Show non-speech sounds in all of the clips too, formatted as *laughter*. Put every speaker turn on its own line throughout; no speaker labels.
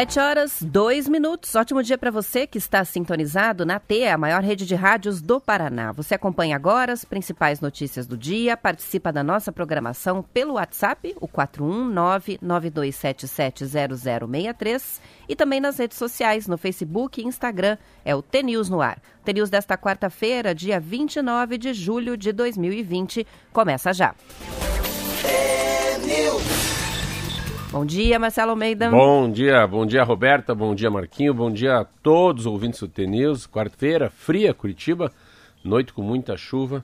Sete horas, dois minutos. Ótimo dia para você que está sintonizado na T, a maior rede de rádios do Paraná. Você acompanha agora as principais notícias do dia, participa da nossa programação pelo WhatsApp, o 419-92770063, e também nas redes sociais, no Facebook e Instagram, é o T-News no ar. T-News desta quarta-feira, dia 29 de julho de 2020, começa já.
T-News.
Bom dia, Marcelo Almeida.
Bom dia, bom dia, Roberta, bom dia, Marquinho, bom dia a todos os ouvintes do TNews. Quarta-feira, fria, Curitiba, noite com muita chuva.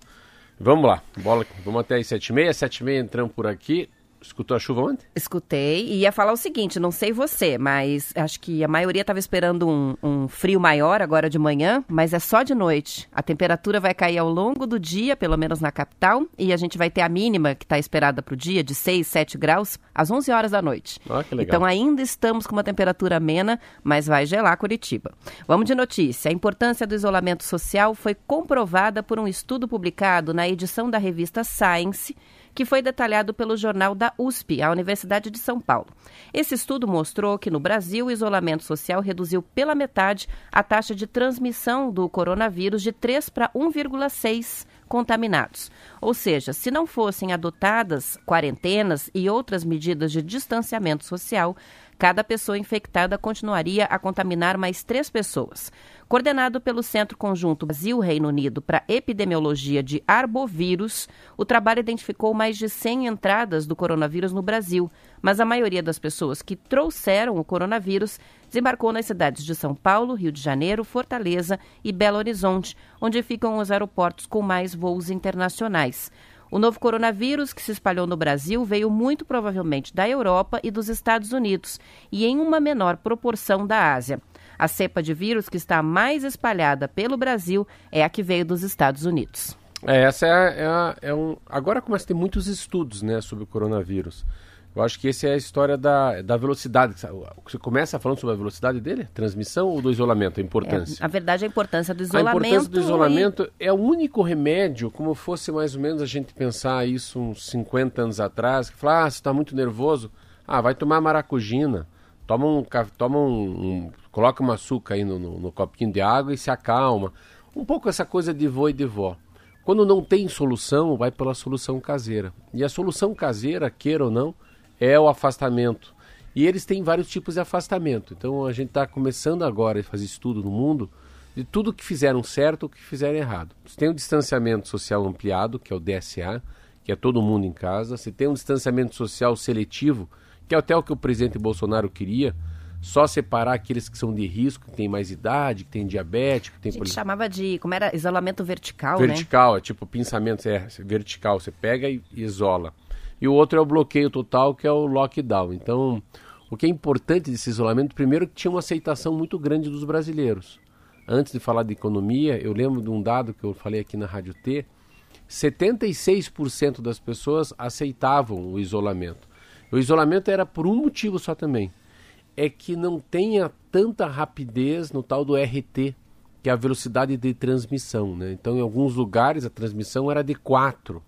Vamos lá, bola, vamos até as sete e meia, sete e meia entramos por aqui. Escutou a chuva ontem?
Escutei e ia falar o seguinte, não sei você, mas acho que a maioria estava esperando um, um, frio maior agora de manhã, mas é só de noite. A temperatura vai cair ao longo do dia, pelo menos na capital, e a gente vai ter a mínima que está esperada para o dia, de 6, 7 graus, às 11 horas da noite.
Ah, que legal.
Então ainda estamos com uma temperatura amena, mas vai gelar Curitiba. Vamos de notícia. A importância do isolamento social foi comprovada por um estudo publicado na edição da revista Science, que foi detalhado pelo jornal da USP, a Universidade de São Paulo. Esse estudo mostrou que no Brasil o isolamento social reduziu pela metade a taxa de transmissão do coronavírus de 3 para 1,6 contaminados. Ou seja, se não fossem adotadas quarentenas e outras medidas de distanciamento social, cada pessoa infectada continuaria a contaminar mais três pessoas. Coordenado pelo Centro Conjunto Brasil-Reino Unido para Epidemiologia de Arbovírus, o trabalho identificou mais de 100 entradas do coronavírus no Brasil, mas a maioria das pessoas que trouxeram o coronavírus desembarcou nas cidades de São Paulo, Rio de Janeiro, Fortaleza e Belo Horizonte, onde ficam os aeroportos com mais voos internacionais. O novo coronavírus, que se espalhou no Brasil, veio muito provavelmente da Europa e dos Estados Unidos e em uma menor proporção da Ásia. A cepa de vírus que está mais espalhada pelo Brasil é a que veio dos Estados Unidos.
É, essa é, é, é um. Agora começa a ter muitos estudos né, sobre o coronavírus. Eu acho que essa é a história da, da velocidade. Você começa falando sobre a velocidade dele? Transmissão ou do isolamento? A importância?
É, a verdade, a importância do isolamento.
A importância do isolamento e... é o único remédio, como fosse mais ou menos a gente pensar isso uns 50 anos atrás, que fala, ah, você está muito nervoso, ah, vai tomar maracujina, toma um, toma um, um coloca um açúcar aí no, no, no copinho de água e se acalma. Um pouco essa coisa de vô e de vó. Quando não tem solução, vai pela solução caseira. E a solução caseira, queira ou não, é o afastamento. E eles têm vários tipos de afastamento. Então a gente está começando agora a fazer estudo no mundo de tudo que fizeram certo ou que fizeram errado. Você tem o distanciamento social ampliado, que é o DSA, que é todo mundo em casa. Você tem um distanciamento social seletivo, que é até o que o presidente Bolsonaro queria, só separar aqueles que são de risco, que têm mais idade, que têm diabético, que tem
A gente chamava de, como era, isolamento vertical,
vertical
né?
é tipo pensamento, é vertical, você pega e isola e o outro é o bloqueio total, que é o lockdown. Então, o que é importante desse isolamento, primeiro que tinha uma aceitação muito grande dos brasileiros. Antes de falar de economia, eu lembro de um dado que eu falei aqui na Rádio T, 76% das pessoas aceitavam o isolamento. O isolamento era por um motivo só também, é que não tenha tanta rapidez no tal do RT, que é a velocidade de transmissão. Né? Então, em alguns lugares, a transmissão era de 4.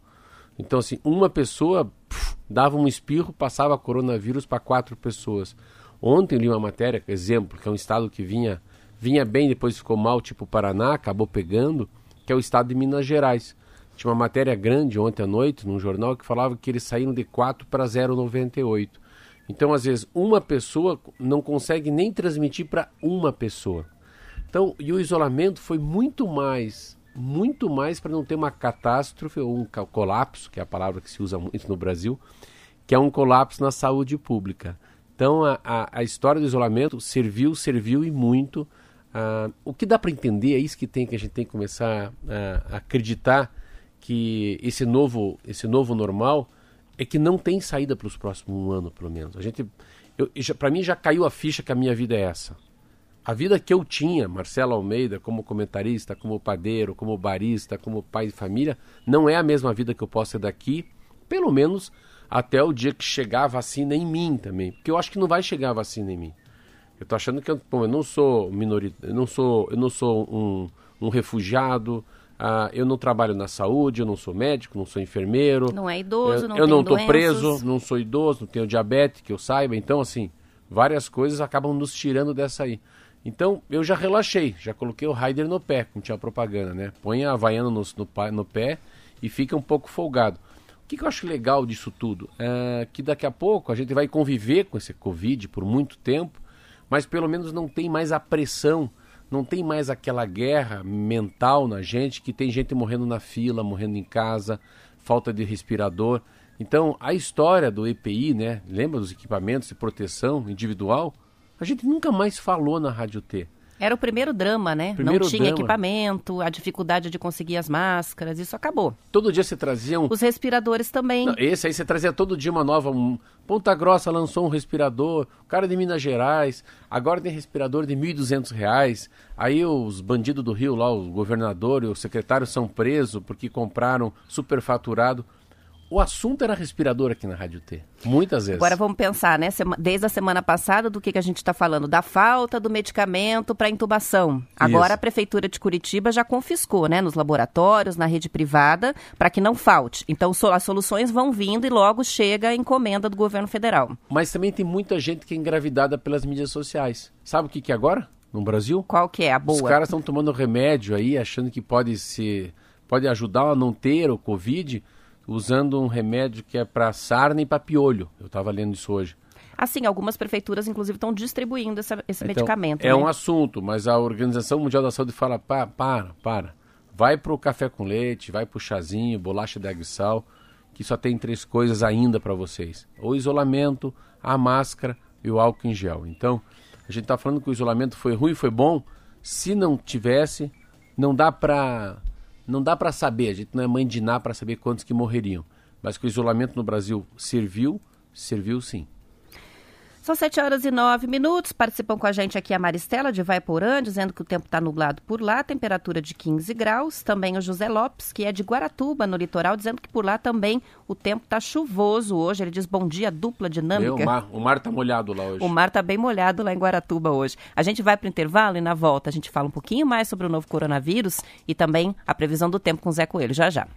Então, assim, uma pessoa puf, dava um espirro, passava coronavírus para quatro pessoas. Ontem eu li uma matéria, exemplo, que é um estado que vinha, vinha bem, depois ficou mal, tipo Paraná, acabou pegando, que é o estado de Minas Gerais. Tinha uma matéria grande ontem à noite, num jornal, que falava que eles saíram de 4 para 0,98. Então, às vezes, uma pessoa não consegue nem transmitir para uma pessoa. Então, e o isolamento foi muito mais muito mais para não ter uma catástrofe ou um colapso, que é a palavra que se usa muito no Brasil, que é um colapso na saúde pública. Então a, a, a história do isolamento serviu, serviu e muito. Uh, o que dá para entender é isso que tem que a gente tem que começar a, a acreditar que esse novo, esse novo normal é que não tem saída para os próximos um ano, pelo menos. A gente Para mim já caiu a ficha que a minha vida é essa. A vida que eu tinha, Marcelo Almeida, como comentarista, como padeiro, como barista, como pai de família, não é a mesma vida que eu posso ter daqui, pelo menos até o dia que chegar a vacina em mim também. Porque eu acho que não vai chegar a vacina em mim. Eu tô achando que eu, bom, eu não sou minoritário, eu não sou, eu não sou um, um refugiado, uh, eu não trabalho na saúde, eu não sou médico, não sou enfermeiro.
Não é idoso,
eu,
não
Eu não
doenças.
preso, não sou idoso, não tenho diabetes, que eu saiba. Então, assim, várias coisas acabam nos tirando dessa aí. Então, eu já relaxei, já coloquei o rider no pé, como tinha propaganda, né? Põe a Havaiana no, no, no pé e fica um pouco folgado. O que, que eu acho legal disso tudo? É que daqui a pouco a gente vai conviver com esse Covid por muito tempo, mas pelo menos não tem mais a pressão, não tem mais aquela guerra mental na gente, que tem gente morrendo na fila, morrendo em casa, falta de respirador. Então, a história do EPI, né? Lembra dos equipamentos de proteção individual? A gente nunca mais falou na Rádio T.
Era o primeiro drama, né?
Primeiro
não tinha
drama.
equipamento, a dificuldade de conseguir as máscaras, isso acabou.
Todo dia você trazia um.
Os respiradores também.
Não, esse aí você trazia todo dia uma nova. Um... Ponta Grossa lançou um respirador, o cara de Minas Gerais, agora tem respirador de 1.200 reais. Aí os bandidos do Rio lá, o governador e o secretário são presos porque compraram superfaturado. O assunto era respirador aqui na Rádio T. Muitas vezes.
Agora vamos pensar, né? Desde a semana passada, do que, que a gente está falando? Da falta do medicamento para intubação. Agora
Isso.
a Prefeitura de Curitiba já confiscou, né? Nos laboratórios, na rede privada, para que não falte. Então so- as soluções vão vindo e logo chega a encomenda do governo federal.
Mas também tem muita gente que é engravidada pelas mídias sociais. Sabe o que, que é agora? No Brasil?
Qual que é a
Os
boa?
caras estão tomando remédio aí, achando que pode se pode ajudar a não ter o Covid, usando um remédio que é para sarna e para piolho. Eu estava lendo isso hoje.
Assim, algumas prefeituras, inclusive, estão distribuindo essa- esse
Então,
medicamento.
É
né?
um assunto, mas a Organização Mundial da Saúde fala: "Pa- para, para. Vai pro café com leite, vai pro chazinho, bolacha de água e sal, que só tem três coisas ainda para vocês: o isolamento, a máscara e o álcool em gel. Então, a gente está falando que o isolamento foi ruim, foi bom. Se não tivesse, não dá para não dá para saber. A gente não é mãe de Ná para saber quantos que morreriam. Mas que o isolamento no Brasil serviu, serviu sim.
São 7 horas e 9 minutos. Participam com a gente aqui a Maristela de Vaiporã, dizendo que o tempo está nublado por lá, temperatura de 15 graus. Também o José Lopes, que é de Guaratuba, no litoral, dizendo que por lá também o tempo está chuvoso hoje. Ele diz bom dia, dupla dinâmica.
Meu, o mar, o mar tá molhado lá hoje.
O mar está bem molhado lá em Guaratuba hoje. A gente vai para o intervalo e na volta a gente fala um pouquinho mais sobre o novo coronavírus e também a previsão do tempo com o Zé Coelho. Já já.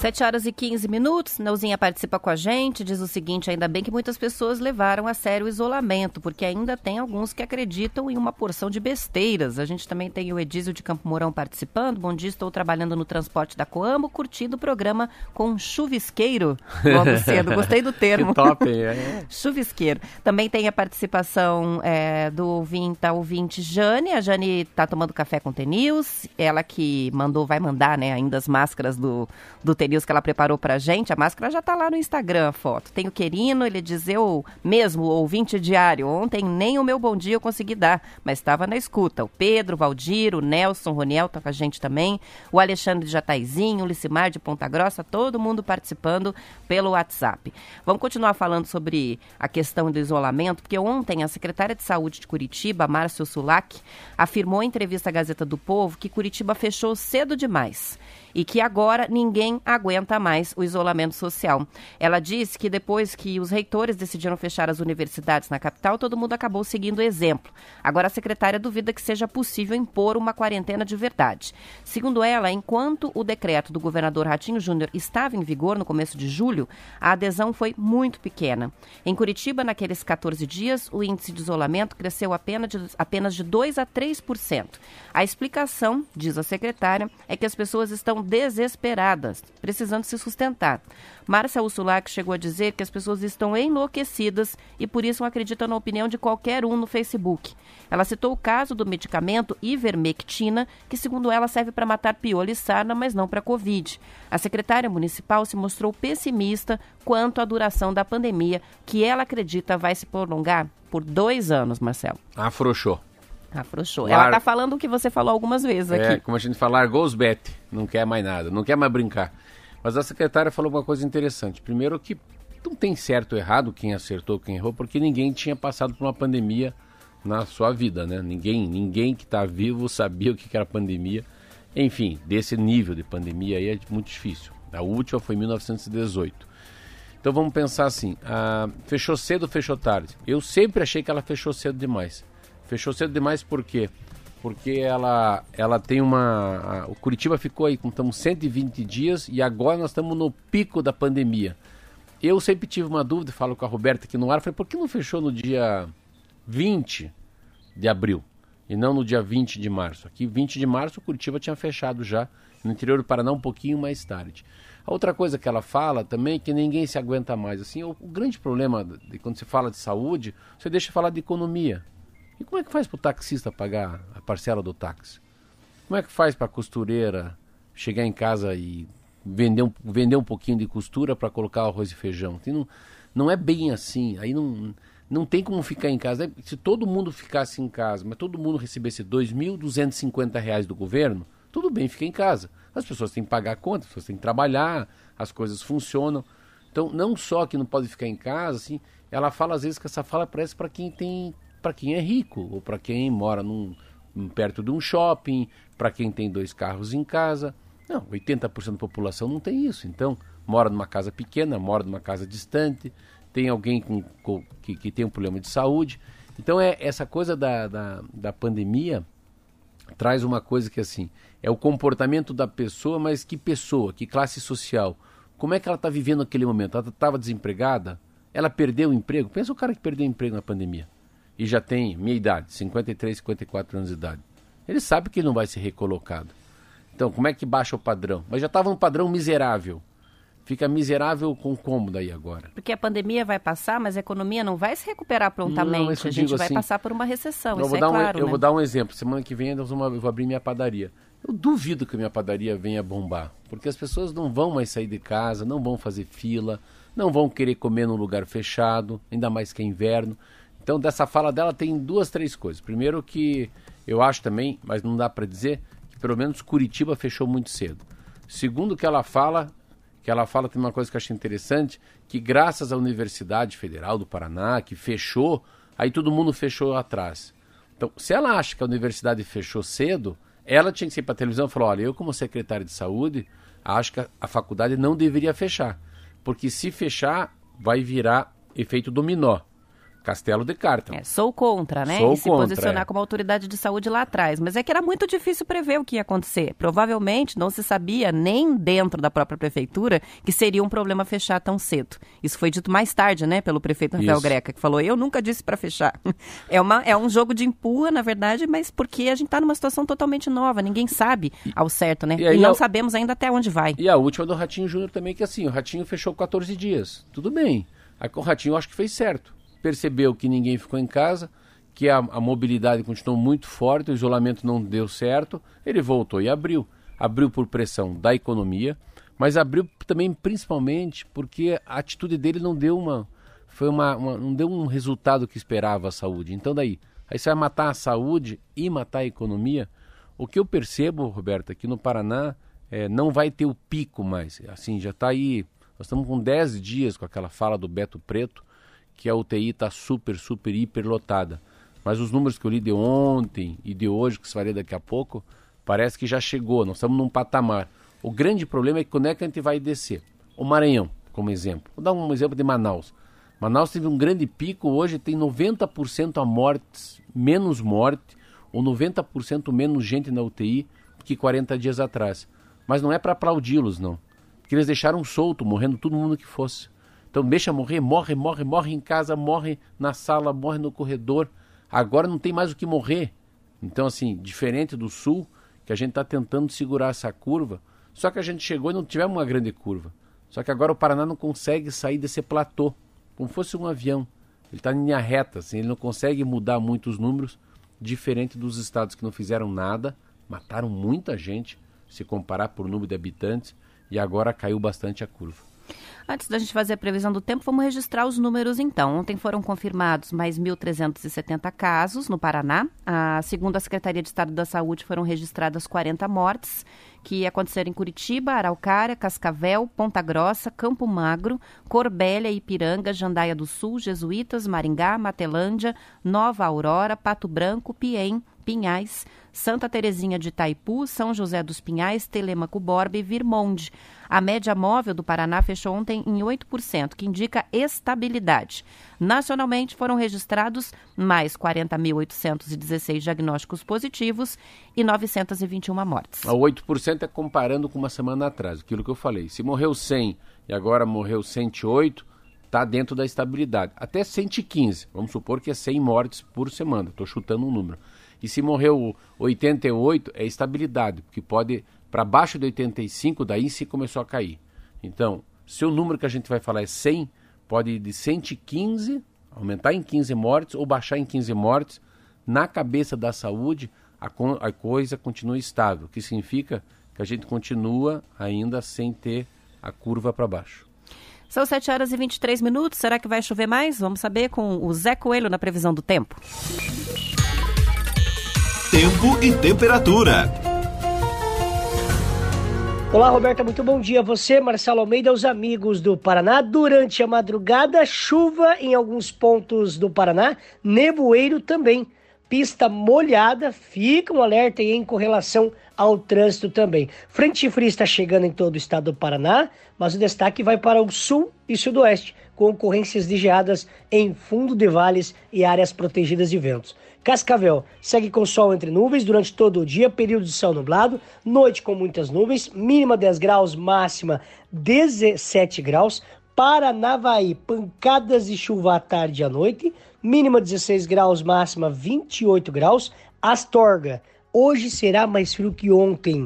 7 horas e 15 minutos. Neuzinha participa com a gente, diz o seguinte: ainda bem que muitas pessoas levaram a sério o isolamento, porque ainda tem alguns que acreditam em uma porção de besteiras. A gente também tem o Edísio de Campo Mourão participando. Bom dia, estou trabalhando no transporte da Coamo, curtindo o programa com um chuvisqueiro logo *laughs* cedo. Gostei do termo.
Que top? É. *laughs*
Chuvisqueiro. Também tem a participação é, do ouvinte, da ouvinte Jane. A Jane está tomando café com o T-News. Ela que mandou, vai mandar né, ainda as máscaras do, do T-News que ela preparou pra gente. A máscara já tá lá no Instagram, a foto. Tem o Querino, ele diz, eu mesmo, ouvinte diário. Ontem nem o meu bom dia eu consegui dar, mas estava na escuta. O Pedro, o Valdir, o Nelson, o Roniel tá com a gente também. O Alexandre de Jataizinho, o Licimar de Ponta Grossa, todo mundo participando pelo WhatsApp. Vamos continuar falando sobre a questão do isolamento, porque ontem a secretária de Saúde de Curitiba, Márcio Sulac, afirmou em entrevista à Gazeta do Povo que Curitiba fechou cedo demais e que agora ninguém aguenta mais o isolamento social. Ela disse que depois que os reitores decidiram fechar as universidades na capital, todo mundo acabou seguindo o exemplo. Agora a secretária duvida que seja possível impor uma quarentena de verdade. Segundo ela, enquanto o decreto do governador Ratinho Júnior estava em vigor no começo de julho, a adesão foi muito pequena. Em Curitiba, naqueles 14 dias, o índice de isolamento cresceu apenas de, apenas de 2 a 3%. A explicação, diz a secretária, é que as pessoas estão desesperadas, precisando se sustentar. Márcia Ursulac chegou a dizer que as pessoas estão enlouquecidas e por isso não acreditam na opinião de qualquer um no Facebook. Ela citou o caso do medicamento ivermectina, que segundo ela serve para matar piolho e sarna, mas não para Covid. A secretária municipal se mostrou pessimista quanto à duração da pandemia, que ela acredita vai se prolongar por dois anos, Marcelo.
Afrouxou.
Afrouxou. Lar... Ela está falando o que você falou algumas vezes
é,
aqui.
como a gente fala, largou os bet, não quer mais nada, não quer mais brincar. Mas a secretária falou uma coisa interessante. Primeiro que não tem certo ou errado quem acertou, quem errou, porque ninguém tinha passado por uma pandemia na sua vida, né? Ninguém, ninguém que está vivo sabia o que era pandemia. Enfim, desse nível de pandemia aí é muito difícil. A última foi em 1918. Então vamos pensar assim: ah, fechou cedo, fechou tarde. Eu sempre achei que ela fechou cedo demais. Fechou cedo demais por quê? Porque ela, ela tem uma. A, o Curitiba ficou aí, estamos 120 dias e agora nós estamos no pico da pandemia. Eu sempre tive uma dúvida, falo com a Roberta aqui no ar, falei, por que não fechou no dia 20 de abril e não no dia 20 de março? Aqui, 20 de março, o Curitiba tinha fechado já, no interior do Paraná, um pouquinho mais tarde. A outra coisa que ela fala também é que ninguém se aguenta mais. Assim, o, o grande problema de quando se fala de saúde, você deixa falar de economia. E como é que faz para o taxista pagar a parcela do táxi? Como é que faz para a costureira chegar em casa e vender um, vender um pouquinho de costura para colocar arroz e feijão? Não, não é bem assim. Aí não, não tem como ficar em casa. Se todo mundo ficasse em casa, mas todo mundo recebesse R$ 2.250 do governo, tudo bem, fica em casa. As pessoas têm que pagar a conta, as pessoas têm que trabalhar, as coisas funcionam. Então, não só que não pode ficar em casa, assim, ela fala às vezes que essa fala parece para quem tem para quem é rico ou para quem mora num, perto de um shopping, para quem tem dois carros em casa. Não, 80% da população não tem isso. Então, mora numa casa pequena, mora numa casa distante, tem alguém com, com, que, que, tem um problema de saúde. Então, é essa coisa da, da, da pandemia traz uma coisa que assim é o comportamento da pessoa, mas que pessoa, que classe social, como é que ela está vivendo naquele momento? Ela estava desempregada? Ela perdeu o emprego? Pensa o cara que perdeu o emprego na pandemia e já tem minha idade, 53, 54 anos de idade. Ele sabe que ele não vai ser recolocado. Então, como é que baixa o padrão? Mas já estava um padrão miserável. Fica miserável com como daí agora?
Porque a pandemia vai passar, mas a economia não vai se recuperar prontamente. Não, a gente vai assim, passar por uma recessão, isso é claro.
Um, eu
né?
vou dar um exemplo. Semana que vem eu vou abrir minha padaria. Eu duvido que a minha padaria venha bombar, porque as pessoas não vão mais sair de casa, não vão fazer fila, não vão querer comer num lugar fechado, ainda mais que é inverno. Então, dessa fala dela tem duas, três coisas. Primeiro que eu acho também, mas não dá para dizer, que pelo menos Curitiba fechou muito cedo. Segundo que ela fala, que ela fala tem uma coisa que eu acho interessante, que graças à Universidade Federal do Paraná, que fechou, aí todo mundo fechou atrás. Então, se ela acha que a universidade fechou cedo, ela tinha que ir para a televisão e falar, olha, eu como secretário de saúde, acho que a faculdade não deveria fechar. Porque se fechar, vai virar efeito dominó. Castelo de Carta.
É, sou contra, né? Sou e se contra, posicionar é. como autoridade de saúde lá atrás. Mas é que era muito difícil prever o que ia acontecer. Provavelmente não se sabia nem dentro da própria prefeitura que seria um problema fechar tão cedo. Isso foi dito mais tarde, né, pelo prefeito Rafael Isso. Greca, que falou: eu nunca disse para fechar. *laughs* É, uma, é um jogo de empurra, na verdade, mas porque a gente está numa situação totalmente nova. Ninguém sabe ao certo, né? E, e não a... sabemos ainda até onde vai.
E a última do Ratinho Júnior também, que assim, o Ratinho fechou 14 dias. Tudo bem. Aí o Ratinho eu acho que fez certo percebeu que ninguém ficou em casa, que a, a, mobilidade continuou muito forte, o isolamento não deu certo, ele voltou e abriu. Abriu por pressão da economia, mas abriu também principalmente porque a atitude dele não deu uma foi uma, uma não deu um resultado que esperava a saúde. Então daí, aí você vai matar a saúde e matar a economia. O que eu percebo, Roberto, aqui no Paraná é, não vai ter o pico mais. Assim, já está aí, nós estamos com 10 dias com aquela fala do Beto Preto, que a UTI está super, super, hiper lotada. Mas os números que eu li de ontem e de hoje, que se faria daqui a pouco, parece que já chegou, nós estamos num patamar. O grande problema é que quando é que a gente vai descer? O Maranhão, como exemplo. Vou dar um exemplo de Manaus. Manaus teve um grande pico, hoje tem 90% a mortes, menos morte, ou 90% menos gente na UTI que 40 dias atrás. Mas não é para aplaudi-los, não. Porque eles deixaram solto, morrendo todo mundo que fosse. Então deixa morrer, morre, morre, morre em casa, morre na sala, morre no corredor. Agora não tem mais o que morrer. Então, assim, diferente do sul, que a gente está tentando segurar essa curva, Só que a gente chegou e não tivemos uma grande curva. Só que agora o Paraná não consegue sair desse platô, como fosse um avião. Ele está em linha reta, assim, ele não consegue mudar muito os números, diferente dos estados que não fizeram nada, mataram muita gente, se comparar por número de habitantes, e agora caiu bastante a curva.
Antes da gente fazer a previsão do tempo, vamos registrar os números então. Ontem foram confirmados mais 1.370 casos no Paraná. A, segundo a Secretaria de Estado da Saúde, foram registradas 40 mortes que aconteceram em Curitiba, Araucária, Cascavel, Ponta Grossa, Campo Magro, Corbélia, Ipiranga, Jandaia do Sul, Jesuítas, Maringá, Matelândia, Nova Aurora, Pato Branco, Piem, Pinhais, Santa Terezinha de Itaipu, São José dos Pinhais, Telemaco Borba e Virmonde. A média móvel do Paraná fechou ontem em 8%, que indica estabilidade. Nacionalmente foram registrados mais 40.816 diagnósticos positivos e 921 mortes.
A 8% é comparando com uma semana atrás, aquilo que eu falei. Se morreu 100 e agora morreu 108, está dentro da estabilidade. Até 115, vamos supor que é 100 mortes por semana, estou chutando um número. E se morreu 88, é estabilidade, porque pode, para baixo de 85, daí se começou a cair. Então, se o número que a gente vai falar é 100, pode ir de 115, aumentar em 15 mortes ou baixar em 15 mortes. Na cabeça da saúde, a, a coisa continua estável, o que significa que a gente continua ainda sem ter a curva para baixo.
São 7 horas e 23 minutos. Será que vai chover mais? Vamos saber com o Zé Coelho na previsão do tempo.
Tempo e temperatura.
Olá, Roberta, muito bom dia. Você, Marcelo Almeida, os amigos do Paraná. Durante a madrugada, chuva em alguns pontos do Paraná, nevoeiro também. Pista molhada, fica um alerta aí em correlação ao trânsito também. Frente fria está chegando em todo o estado do Paraná, mas o destaque vai para o sul e sudoeste, com ocorrências de geadas em fundo de vales e áreas protegidas de ventos. Cascavel segue com sol entre nuvens durante todo o dia, período de céu nublado, noite com muitas nuvens, mínima 10 graus, máxima 17 graus. Paranavaí, pancadas de chuva à tarde e à noite, mínima 16 graus, máxima 28 graus. Astorga, hoje será mais frio que ontem.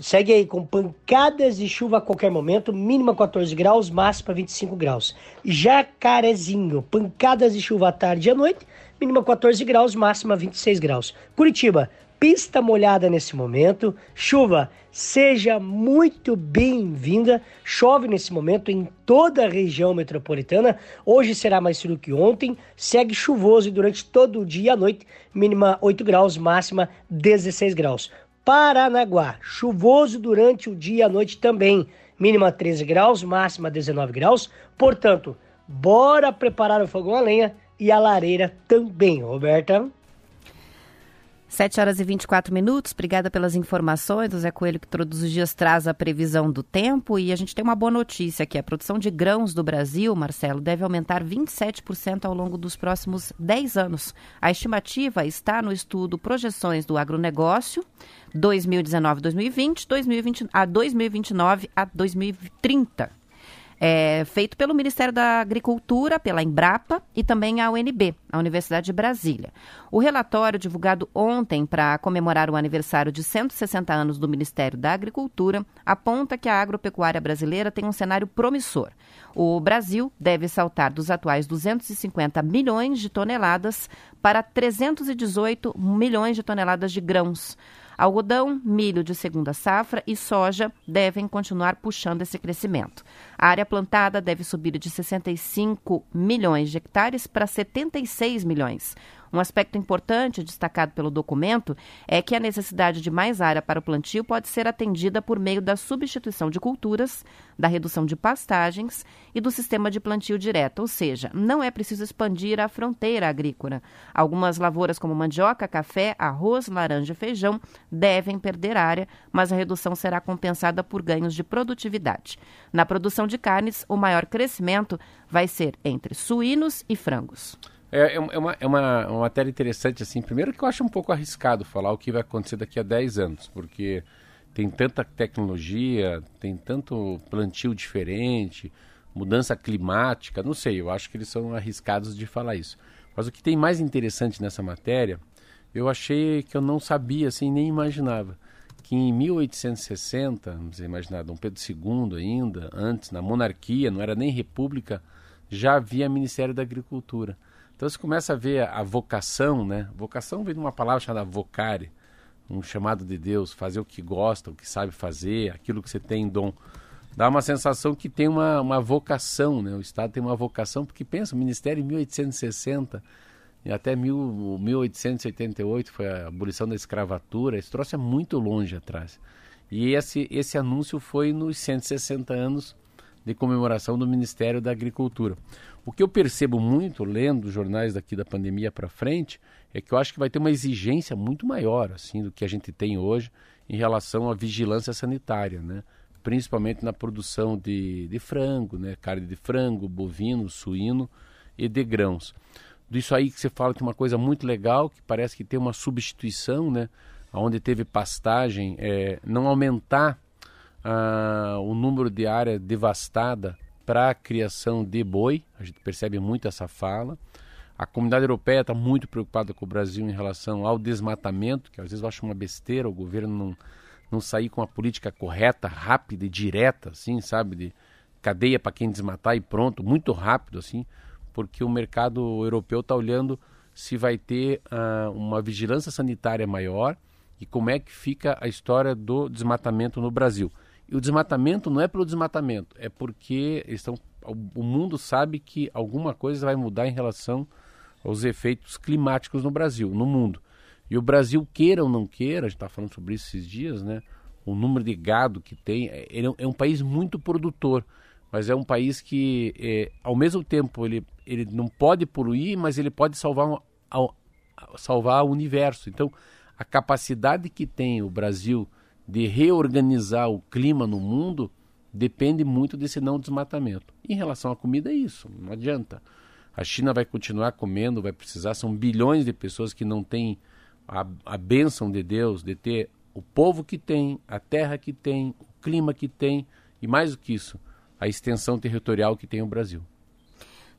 Segue aí com pancadas de chuva a qualquer momento, mínima 14 graus, máxima 25 graus. Jacarezinho, pancadas de chuva à tarde e à noite, mínima 14 graus, máxima 26 graus. Curitiba, pista molhada nesse momento, chuva, seja muito bem-vinda. Chove nesse momento em toda a região metropolitana. Hoje será mais frio que ontem, segue chuvoso durante todo o dia e a noite, mínima 8 graus, máxima 16 graus. Paranaguá, chuvoso durante o dia e a noite também, mínima 13 graus, máxima 19 graus. Portanto, bora preparar o fogão a lenha e a lareira também, Roberta.
7 horas e 24 minutos. Obrigada pelas informações. O Zé Coelho, que todos os dias traz a previsão do tempo. E a gente tem uma boa notícia aqui. A produção de grãos do Brasil, Marcelo, deve aumentar 27% ao longo dos próximos 10 anos. A estimativa está no estudo Projeções do Agronegócio 2019-2020, 2020, a 2029 a 2030 é, feito pelo Ministério da Agricultura, pela Embrapa e também a UNB, a Universidade de Brasília. O relatório divulgado ontem para comemorar o aniversário de 160 anos do Ministério da Agricultura aponta que a agropecuária brasileira tem um cenário promissor. O Brasil deve saltar dos atuais 250 milhões de toneladas para 318 milhões de toneladas de grãos. Algodão, milho de segunda safra e soja devem continuar puxando esse crescimento. A área plantada deve subir de 65 milhões de hectares para 76 milhões. Um aspecto importante destacado pelo documento é que a necessidade de mais área para o plantio pode ser atendida por meio da substituição de culturas, da redução de pastagens e do sistema de plantio direto, ou seja, não é preciso expandir a fronteira agrícola. Algumas lavouras como mandioca, café, arroz, laranja e feijão devem perder área, mas a redução será compensada por ganhos de produtividade. Na produção de carnes, o maior crescimento vai ser entre suínos e frangos.
É, é, é, uma, é uma, uma matéria interessante, assim. Primeiro que eu acho um pouco arriscado falar o que vai acontecer daqui a 10 anos, porque tem tanta tecnologia, tem tanto plantio diferente, mudança climática, não sei, eu acho que eles são arriscados de falar isso. Mas o que tem mais interessante nessa matéria, eu achei que eu não sabia, assim, nem imaginava, que em 1860, vamos imaginar, Dom Pedro II ainda, antes, na monarquia, não era nem república, já havia Ministério da Agricultura. Então você começa a ver a, vocação, né? Vocação vem de uma palavra chamada vocare, um chamado de Deus, fazer o que gosta, o que sabe fazer, aquilo que você tem dom. Dá uma sensação que tem uma, uma vocação, né? O Estado tem uma vocação, porque pensa, o Ministério em 1860 e até mil, 1888 foi a abolição da escravatura, esse troço é muito longe atrás. E esse, esse anúncio foi nos 160 anos de comemoração do Ministério da Agricultura. O que eu percebo muito lendo jornais daqui da pandemia para frente é que eu acho que vai ter uma exigência muito maior assim do que a gente tem hoje em relação à vigilância sanitária, né? principalmente na produção de, de frango, né? carne de frango, bovino, suíno e de grãos disso aí que você fala que é uma coisa muito legal, que parece que tem uma substituição, né? Onde teve pastagem, é, não aumentar ah, o número de área devastada para a criação de boi, a gente percebe muito essa fala. A comunidade europeia está muito preocupada com o Brasil em relação ao desmatamento, que às vezes eu acho uma besteira o governo não, não sair com uma política correta, rápida e direta, assim, sabe? De cadeia para quem desmatar e pronto, muito rápido, assim porque o mercado europeu está olhando se vai ter uh, uma vigilância sanitária maior e como é que fica a história do desmatamento no Brasil. E o desmatamento não é pelo desmatamento, é porque estão, o mundo sabe que alguma coisa vai mudar em relação aos efeitos climáticos no Brasil, no mundo. E o Brasil, queira ou não queira, a gente está falando sobre isso esses dias, né? O número de gado que tem, é, ele é um país muito produtor mas é um país que, é, ao mesmo tempo, ele, ele não pode poluir, mas ele pode salvar, um, salvar o universo. Então, a capacidade que tem o Brasil de reorganizar o clima no mundo depende muito desse não desmatamento. Em relação à comida, é isso, não adianta. A China vai continuar comendo, vai precisar, são bilhões de pessoas que não têm a, a bênção de Deus de ter o povo que tem, a terra que tem, o clima que tem, e mais do que isso, a extensão territorial que tem o Brasil.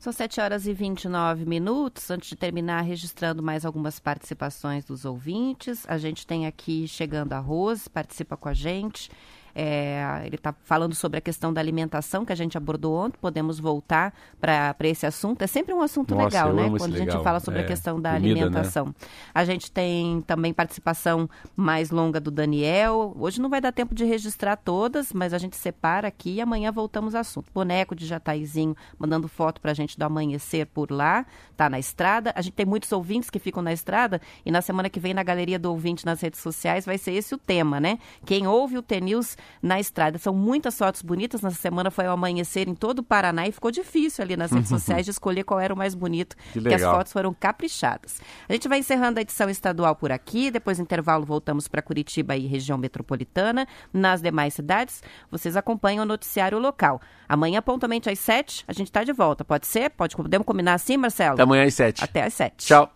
São 7 horas e 29 minutos. Antes de terminar, registrando mais algumas participações dos ouvintes. A gente tem aqui chegando a Rose, participa com a gente. É, ele está falando sobre a questão da alimentação que a gente abordou ontem. Podemos voltar para esse assunto. É sempre um assunto
Nossa,
legal, né? Quando
legal.
a gente fala sobre
é,
a questão da
comida,
alimentação.
Né?
A gente tem também participação mais longa do Daniel. Hoje não vai dar tempo de registrar todas, mas a gente separa aqui e amanhã voltamos ao assunto. Boneco de Jataizinho mandando foto para a gente do amanhecer por lá. Tá na estrada. A gente tem muitos ouvintes que ficam na estrada e na semana que vem na galeria do ouvinte nas redes sociais vai ser esse o tema, né? Quem ouve o T-News na estrada. São muitas fotos bonitas. Nessa semana foi ao amanhecer em todo o Paraná e ficou difícil ali nas redes *laughs* sociais de escolher qual era o mais bonito,
que,
que as fotos foram caprichadas. A gente vai encerrando a edição estadual por aqui. Depois do intervalo, voltamos para Curitiba e região metropolitana. Nas demais cidades, vocês acompanham o noticiário local. Amanhã, pontualmente às sete, a gente está de volta. Pode ser? Pode, podemos combinar assim, Marcelo?
Até amanhã às sete.
Até às sete.
Tchau.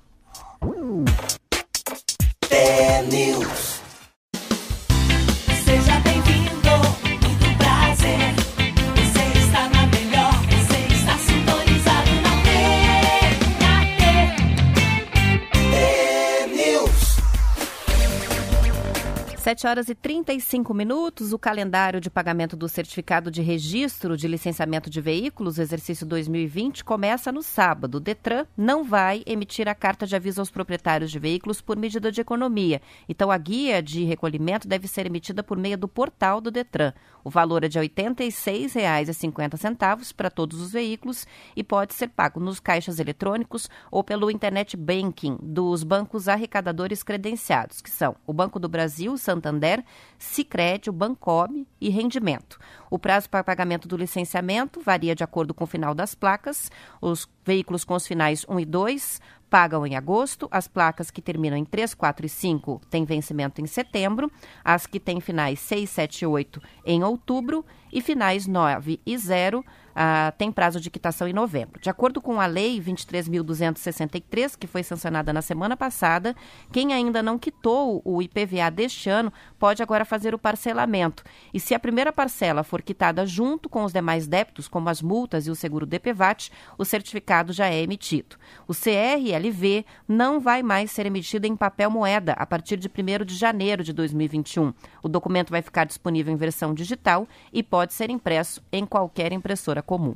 7 horas e 35 minutos. O calendário de pagamento do certificado de registro de licenciamento de veículos, exercício 2020, começa no sábado. O Detran não vai emitir a carta de aviso aos proprietários de veículos por medida de economia. Então, a guia de recolhimento deve ser emitida por meio do portal do Detran. O valor é de R$ 86,50 para todos os veículos e pode ser pago nos caixas eletrônicos ou pelo internet banking dos bancos arrecadadores credenciados, que são o Banco do Brasil, Santander, Sicredi, Bancob e Rendimento. O prazo para pagamento do licenciamento varia de acordo com o final das placas. Os veículos com os finais 1 e 2 pagam em agosto, as placas que terminam em 3, 4 e 5 têm vencimento em setembro, as que têm finais 6, 7 e 8 em outubro e finais 9 e 0 ah, tem prazo de quitação em novembro. De acordo com a Lei 23.263, que foi sancionada na semana passada, quem ainda não quitou o IPVA deste ano pode agora fazer o parcelamento. E se a primeira parcela for quitada junto com os demais débitos, como as multas e o seguro DPVAT, o certificado já é emitido. O CRLV não vai mais ser emitido em papel moeda a partir de 1 de janeiro de 2021. O documento vai ficar disponível em versão digital e pode ser impresso em qualquer impressora comum.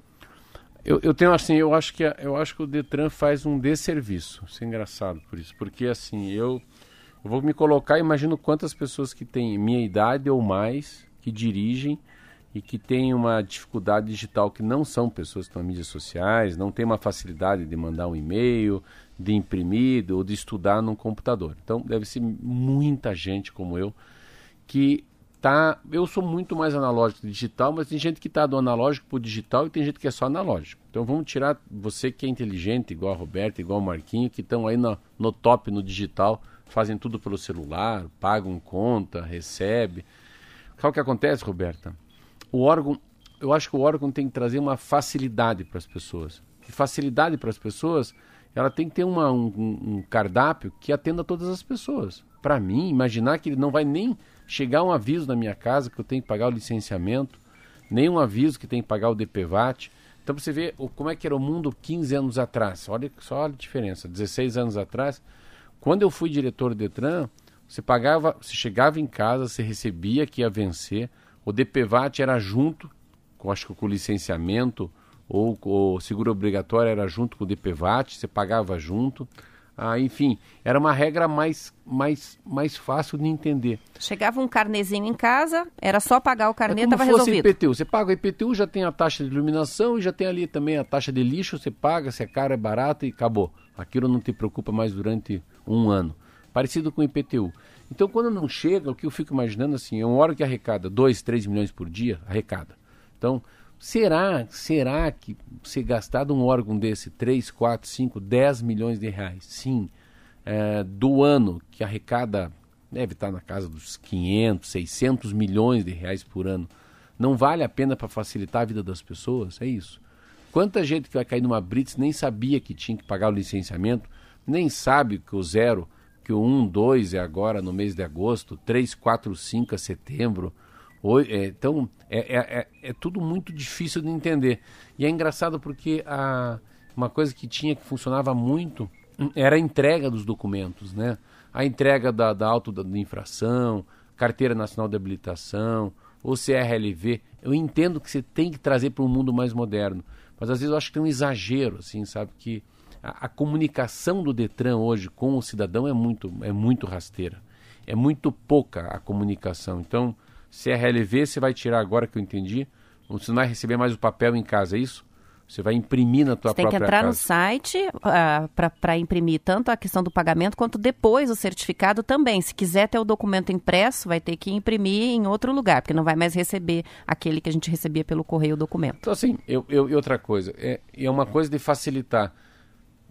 Eu, eu tenho assim, eu acho que eu acho que o Detran faz um desserviço. Isso é engraçado por isso, porque assim eu, eu vou me colocar, imagino quantas pessoas que têm minha idade ou mais que dirigem e que têm uma dificuldade digital que não são pessoas que estão nas mídias sociais, não têm uma facilidade de mandar um e-mail, de imprimir ou de estudar num computador. Então deve ser muita gente como eu que tá. Eu sou muito mais analógico que digital, mas tem gente que tá do analógico pro digital e tem gente que é só analógico. Então vamos tirar você que é inteligente, igual a Roberta, igual o Marquinho, que estão aí no, no top no digital, fazem tudo pelo celular, pagam conta, recebe. Sabe o que acontece, Roberta? O órgão, eu acho que o órgão tem que trazer uma facilidade para as pessoas. E facilidade para as pessoas, ela tem que ter uma, um, um- um cardápio que atenda todas as pessoas. Para mim, imaginar que ele não vai nem chegar um aviso na minha casa que eu tenho que pagar o licenciamento, nem um aviso que tem que pagar o DPVAT. Então você vê o- como é que era o mundo 15 anos atrás. Olha só a diferença, 16 anos atrás. Quando eu fui diretor do Detran, você pagava, você chegava em casa, você recebia que ia vencer, o DPVAT era junto, com, acho que com o licenciamento, ou o seguro obrigatório era junto com o DPVAT, você pagava junto. Ah, enfim, era uma regra mais, mais, mais fácil de entender.
Chegava um carnezinho em casa, era só pagar o carnê,
É como
estava
fosse
resolvido.
IPTU. Você paga o IPTU, já tem a taxa de iluminação e já tem ali também a taxa de lixo. Você paga, se é caro, é barato e acabou. Aquilo não te preocupa mais durante um ano. Parecido com o IPTU. Então, quando não chega, o que eu fico imaginando assim, é uma hora que arrecada 2, 3 milhões por dia, arrecada. Então, será, será que se gastar de um órgão desse 3, 4, 5, 10 milhões de reais, sim, é, do ano que arrecada deve estar na casa dos 500, 600 milhões de reais por ano, não vale a pena para facilitar a vida das pessoas? É isso. Quanta gente que vai cair numa Brits nem sabia que tinha que pagar o licenciamento, nem sabe que o zero, que o 1, 2 é agora no mês de agosto, 3, 4, 5 é setembro. É, então, é, é, é, é tudo muito difícil de entender. E é engraçado porque a, uma coisa que tinha que funcionava muito hum, era a entrega dos documentos, né? A entrega da, da auto da, da infração, Carteira Nacional de Habilitação, o CRLV. Eu entendo que você tem que trazer para um mundo mais moderno, mas às vezes eu acho que tem um exagero, assim, sabe? Que a, a comunicação do Detran hoje com o cidadão é muito, é muito rasteira. É muito pouca a comunicação. Então, CRLV você vai tirar agora que eu entendi, você não vai receber mais o papel em casa, é isso? Você vai imprimir na tua
Você tem que
própria
entrar no
casa.
site para imprimir tanto a questão do pagamento quanto depois o certificado também. Se quiser ter o documento impresso, vai ter que imprimir em outro lugar, porque não vai mais receber aquele que a gente recebia pelo correio o documento.
Então, assim, eu, eu- e outra coisa, é, é uma coisa de facilitar.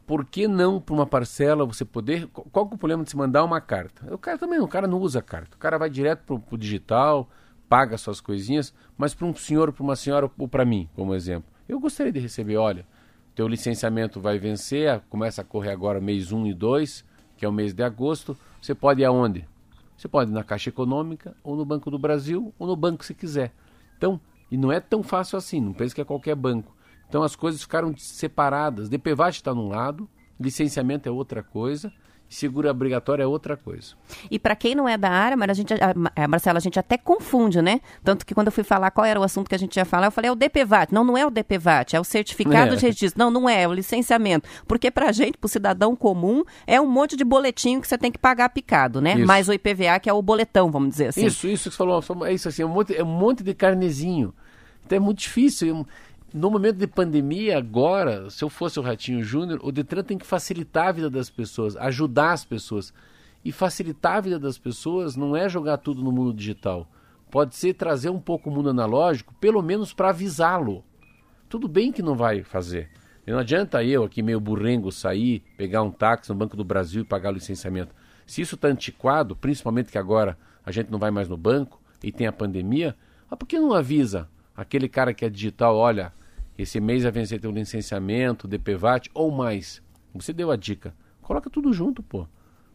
Por que não, para uma parcela, você poder. Qual que é o problema de se mandar uma carta? O cara também, o cara não usa carta. O cara vai direto pro, pro digital, paga suas coisinhas, mas para um senhor, para uma senhora ou para mim, como exemplo. Eu gostaria de receber, olha, teu licenciamento vai vencer, começa a correr agora mês 1 e 2, que é o mês de agosto. Você pode ir aonde? Você pode ir na Caixa Econômica, ou no Banco do Brasil, ou no banco você quiser. Então, e não é tão fácil assim, não pense que é qualquer banco. Então as coisas ficaram separadas. DPVAT está num lado, licenciamento é outra coisa, seguro obrigatório é outra coisa.
E para quem não é da área, mas a gente, a, a, Marcela, a gente até confunde, né? Tanto que quando eu fui falar qual era o assunto que a gente ia falar, eu falei, é o DPVAT. Não, não é o DPVAT, é o certificado
É.
de registro. Não, não é, é o licenciamento. Porque pra gente, pro cidadão comum, é um monte de boletinho que você tem que pagar picado, né?
Isso.
Mais o IPVA, que é o boletão, vamos dizer assim.
Isso, isso que você falou, é isso assim, é um monte, é um monte de carnezinho. Então é muito difícil. Eu- No momento de pandemia, agora, se eu fosse o Ratinho Júnior, o Detran tem que facilitar a vida das pessoas, ajudar as pessoas. E facilitar a vida das pessoas não é jogar tudo no mundo digital. Pode ser trazer um pouco o mundo analógico, pelo menos para avisá-lo. Tudo bem que não vai fazer. Não adianta eu, aqui meio burrengo, sair, pegar um táxi no Banco do Brasil e pagar o licenciamento. Se isso está antiquado, principalmente que agora a gente não vai mais no banco e tem a pandemia, por que não avisa? aquele cara que é digital, olha, esse mês vai vencer teu licenciamento, DPVAT ou mais. Você deu a dica. Coloca tudo junto, pô.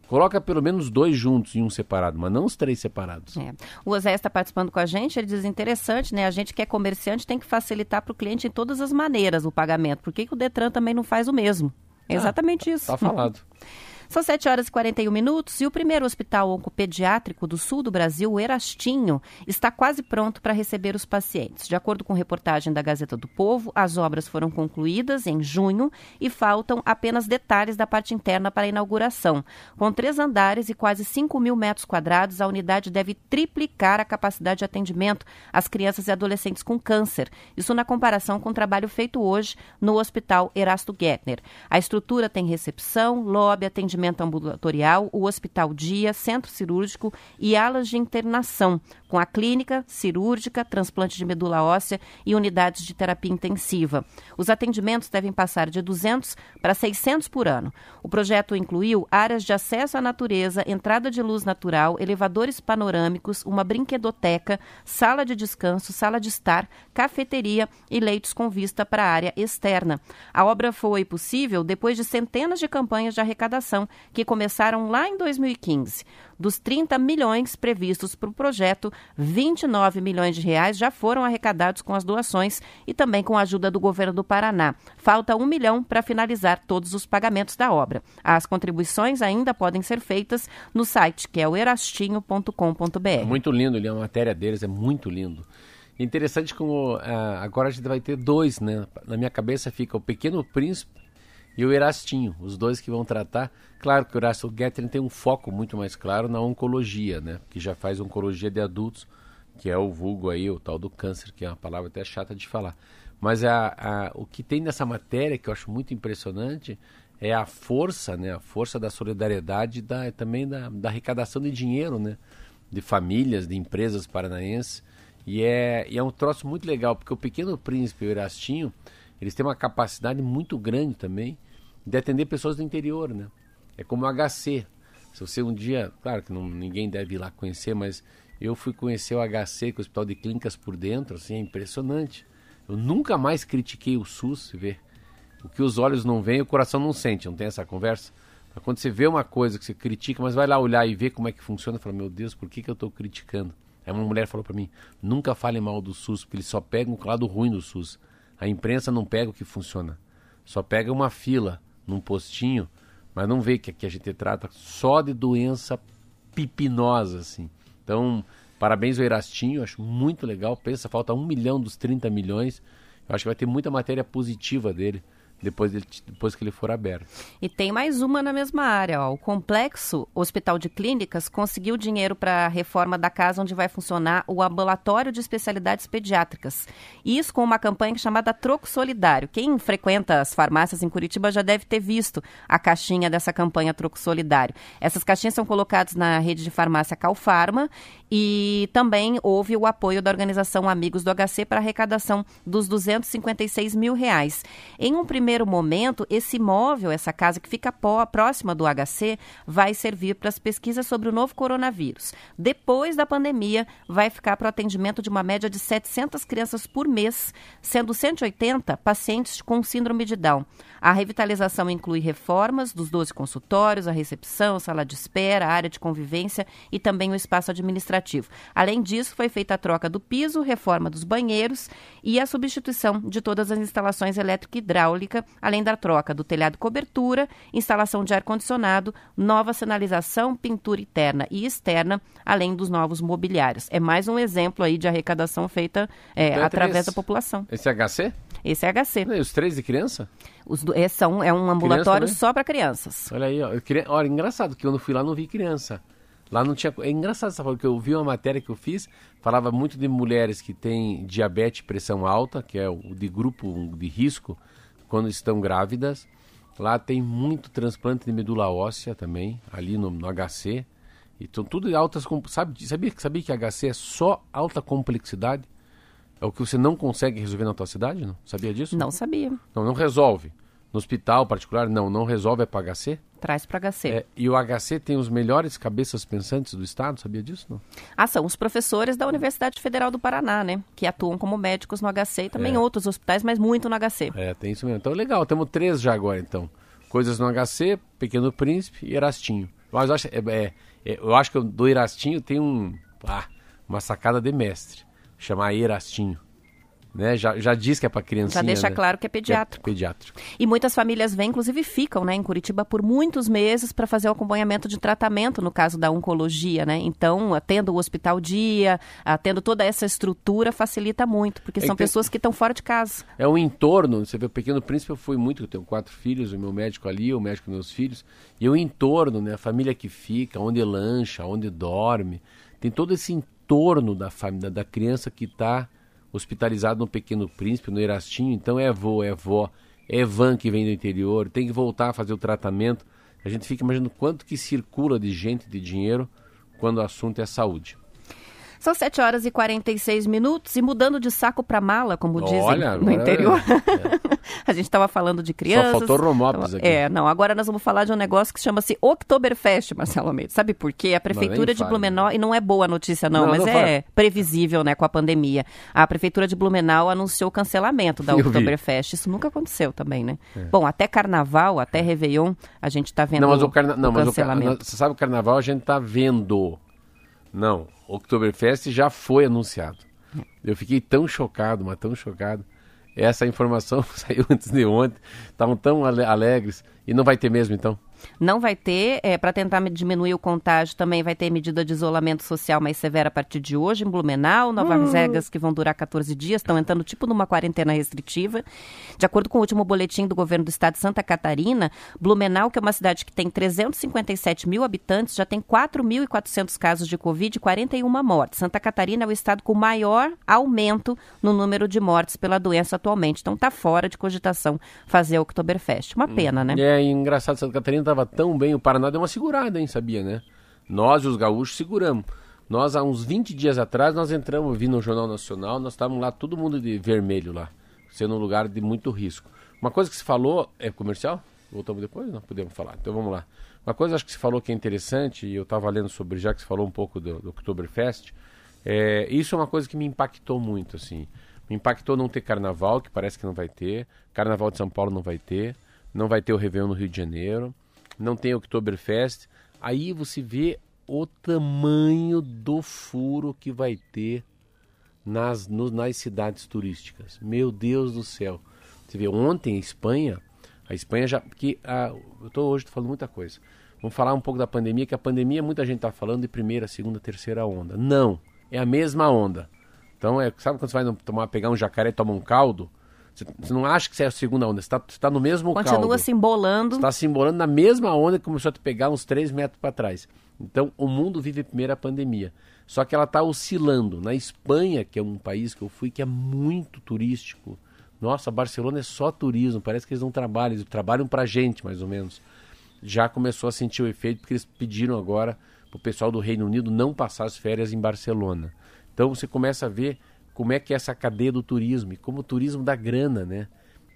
Coloca pelo menos dois juntos e um separado, mas não os três separados.
É. O Osé está participando com a gente, ele diz interessante, né? A gente que é comerciante tem que facilitar para o cliente em todas as maneiras o pagamento. Por que, que o Detran também não faz o mesmo? É exatamente isso.
Tá falado. *laughs*
São 7 horas e 41 minutos e o primeiro hospital oncopediátrico do sul do Brasil, o Erastinho, está quase pronto para receber os pacientes. De acordo com reportagem da Gazeta do Povo, as obras foram concluídas em junho e faltam apenas detalhes da parte interna para a inauguração. Com três andares e quase 5 mil metros quadrados, a unidade deve triplicar a capacidade de atendimento às crianças e adolescentes com câncer. Isso na comparação com o trabalho feito hoje no Hospital Erasto Gettner. A estrutura tem recepção, lobby, atendimento ambulatorial, o Hospital Dia, Centro Cirúrgico e alas de internação, com a clínica, cirúrgica, transplante de medula óssea e unidades de terapia intensiva. Os atendimentos devem passar de 200 para 600 por ano. O projeto incluiu áreas de acesso à natureza, entrada de luz natural, elevadores panorâmicos, uma brinquedoteca, sala de descanso, sala de estar, cafeteria e leitos com vista para a área externa. A obra foi possível depois de centenas de campanhas de arrecadação que começaram lá em 2015. Dos 30 milhões previstos para o projeto, 29 milhões de reais já foram arrecadados com as doações e também com a ajuda do governo do Paraná. Falta um milhão para finalizar todos os pagamentos da obra. As contribuições ainda podem ser feitas no site que é o erastinho.com.br.
Muito lindo ali, a matéria deles é muito lindo. Interessante como ah, agora a gente vai ter dois, né? Na minha cabeça fica o Pequeno Príncipe e o Erastinho, os dois que vão tratar. Claro que o Erasto Gettering tem um foco muito mais claro na oncologia, né? Que já faz oncologia de adultos, que é o vulgo aí, o tal do câncer, que é uma palavra até chata de falar. Mas a, a, o que tem nessa matéria que eu acho muito impressionante é a força, né? A força da solidariedade da, também da, da arrecadação de dinheiro, né? De famílias, de empresas paranaenses. E é, e é um troço muito legal, porque o Pequeno Príncipe o Erastinho, eles têm uma capacidade muito grande também de atender pessoas do interior, né? É como o HC. Se você um dia, claro que não, ninguém deve ir lá conhecer, mas eu fui conhecer o HC, que é o Hospital de Clínicas por dentro, assim, é impressionante. Eu nunca mais critiquei o SUS, você vê. O que os olhos não veem, o coração não sente, não tem essa conversa? Mas quando você vê uma coisa que você critica, mas vai lá olhar e ver como é que funciona, fala, meu Deus, por que, que eu estou criticando? Aí uma mulher falou para mim, nunca fale mal do SUS, porque eles só pegam o lado ruim do SUS. A imprensa não pega o que funciona. Só pega uma fila num postinho, mas não vê que aqui a gente trata só de doença pipinosa, assim. Então, parabéns ao Erastinho, acho muito legal. Pensa, falta um milhão dos 30 milhões. Eu acho que vai ter muita matéria positiva dele depois, depois que ele for aberto.
E tem mais uma na mesma área. Ó. O Complexo Hospital de Clínicas conseguiu dinheiro para a reforma da casa onde vai funcionar o ambulatório de especialidades pediátricas. Isso com uma campanha chamada Troco Solidário. Quem frequenta as farmácias em Curitiba já deve ter visto a caixinha dessa campanha Troco Solidário. Essas caixinhas são colocadas na rede de farmácia Calfarma e também houve o apoio da organização Amigos do HC para arrecadação dos 256 mil reais. Em um primeiro momento, esse imóvel, essa casa que fica próxima do HC, vai servir para as pesquisas sobre o novo coronavírus. Depois da pandemia, vai ficar para o atendimento de uma média de 700 crianças por mês, sendo 180 pacientes com síndrome de Down. A revitalização inclui reformas dos 12 consultórios, a recepção, sala de espera, área de convivência e também o espaço administrativo. Além disso, foi feita a troca do piso, reforma dos banheiros e a substituição de todas as instalações elétrica e hidráulica, além da troca do telhado cobertura, instalação de ar-condicionado, nova sinalização, pintura interna e externa, além dos novos mobiliários. É mais um exemplo aí de arrecadação feita é, através da população.
Esse é HC?
Esse é HC.
E os três de criança?
Os do, é, são, é um ambulatório só para crianças.
Olha aí, ó. Queria, olha, engraçado que quando eu fui lá não vi criança. Lá não tinha. É engraçado essa porque eu vi uma matéria que eu fiz, falava muito de mulheres que têm diabetes e pressão alta, que é o de grupo de risco, quando estão grávidas. Lá tem muito transplante de medula óssea também, ali no, no HC. Então tudo altas. Sabe, sabia, sabia que HC é só alta complexidade? É o que você não consegue resolver na tua cidade, não? Sabia disso?
Não sabia.
Não, não resolve. No hospital particular, não, não resolve é para HC?
Traz para HC.
É, e o HC tem os melhores cabeças pensantes do estado, sabia disso? Não?
Ah, são os professores da Universidade Federal do Paraná, né? Que atuam como médicos no HC e também
É.
outros hospitais, mas muito no HC.
É, tem isso mesmo. Então, legal, temos três já agora, então. Coisas no HC, Pequeno Príncipe e Erastinho. Mas eu acho, é, é, é, eu acho que do Erastinho tem um, ah, uma sacada de mestre. Chamar Erastinho. Né? Já, já diz que é para criancinha,
Já deixa
né?
claro que é pediátrico.
É pediátrico.
E muitas famílias vêm, inclusive ficam, né, em Curitiba por muitos meses para fazer o acompanhamento de tratamento no caso da oncologia, né? Então, tendo o hospital dia, ah, tendo toda essa estrutura facilita muito, porque
É
são
que tem-
pessoas que estão fora de casa.
É um entorno, você vê, o Pequeno Príncipe eu fui muito, eu tenho quatro filhos, o meu médico ali, o médico dos meus filhos, e o entorno, né, a família que fica, onde lancha, onde dorme, tem todo esse entorno da família, da criança que está hospitalizado no Pequeno Príncipe, no Erastinho, então é avô, é vó, é van que vem do interior, tem que voltar a fazer o tratamento, a gente fica imaginando quanto que circula de gente, de dinheiro, quando o assunto é saúde.
São 7 horas e 46 minutos e mudando de saco para mala, como dizem
Olha,
no
agora-
interior. *laughs* a gente estava falando de crianças.
faltou Romópolis aqui.
É, não, agora nós vamos falar de um negócio que chama-se Oktoberfest, Marcelo Almeida. Sabe por quê? A prefeitura de. Blumenau, e não é boa a notícia não,
Não,
mas
não
é
fale.
previsível, né, com a pandemia. A prefeitura de Blumenau anunciou o cancelamento da. Oktoberfest. Isso nunca aconteceu também, né? Bom, até carnaval, até Réveillon, a gente está vendo
É. Não, mas o, carna... não,
o
mas o car-
cancelamento.
Você sabe o carnaval a gente tá vendo. Não, Oktoberfest já foi anunciado. Eu fiquei tão chocado, mas tão chocado. Essa informação *laughs* saiu antes de ontem. Estavam tão ale- alegres. E não vai ter mesmo, então?
Não vai ter, para tentar diminuir o contágio, também vai ter medida de isolamento social mais severa a partir de hoje em Blumenau, novas regras que vão durar 14 dias, estão entrando tipo numa quarentena restritiva. De acordo com o último boletim do governo do estado de Santa Catarina, Blumenau, que é uma cidade que tem 357 mil habitantes, já tem 4.400 casos de Covid e 41 mortes. Santa Catarina é o estado com maior aumento no número de mortes pela doença atualmente. Então está fora de cogitação fazer o Oktoberfest. Uma pena, né?
É engraçado, Santa Catarina estava tão bem, o Paraná deu uma segurada, hein, sabia, né? Nós, os gaúchos, seguramos. Nós, há uns 20 dias atrás, nós entramos, vi no Jornal Nacional, nós estávamos lá, todo mundo de vermelho lá, sendo um lugar de muito risco. Uma coisa que se falou, é comercial? Voltamos depois? Não podemos falar, então vamos lá. Uma coisa acho que se falou que é interessante, e eu estava lendo sobre, já que se falou um pouco do, do Oktoberfest, é, isso é uma coisa que me impactou muito, assim. Me impactou não ter carnaval, que parece que não vai ter. Carnaval de São Paulo não vai ter. Não vai ter o Réveillon no Rio de Janeiro. Não tem Oktoberfest. Aí você vê o tamanho do furo que vai ter nas, no- nas cidades turísticas. Meu Deus do céu. Você vê, ontem a Espanha, a Espanha já. Porque ah, eu tô hoje tô falando muita coisa. Vamos falar um pouco da pandemia, que a pandemia muita gente está falando de primeira, segunda, terceira onda. Não, é a mesma onda. Então, é, sabe quando você vai tomar, pegar um jacaré e tomar um caldo? Você, não acha que você é a segunda onda, você está no mesmo
Continua
caldo.
se embolando.
Está se embolando na mesma onda que começou a te pegar uns 3 metros para trás. Então, o mundo vive a primeira pandemia. Só que ela está oscilando. Na Espanha, que é um país que eu fui, que é muito turístico. Nossa, Barcelona é só turismo. Parece que eles não trabalham. Eles trabalham para gente, mais ou menos. Já começou a sentir o efeito, porque eles pediram agora para o pessoal do Reino Unido não passar as férias em Barcelona. Então, você começa a ver como é que é essa cadeia do turismo. E como o turismo dá grana, né?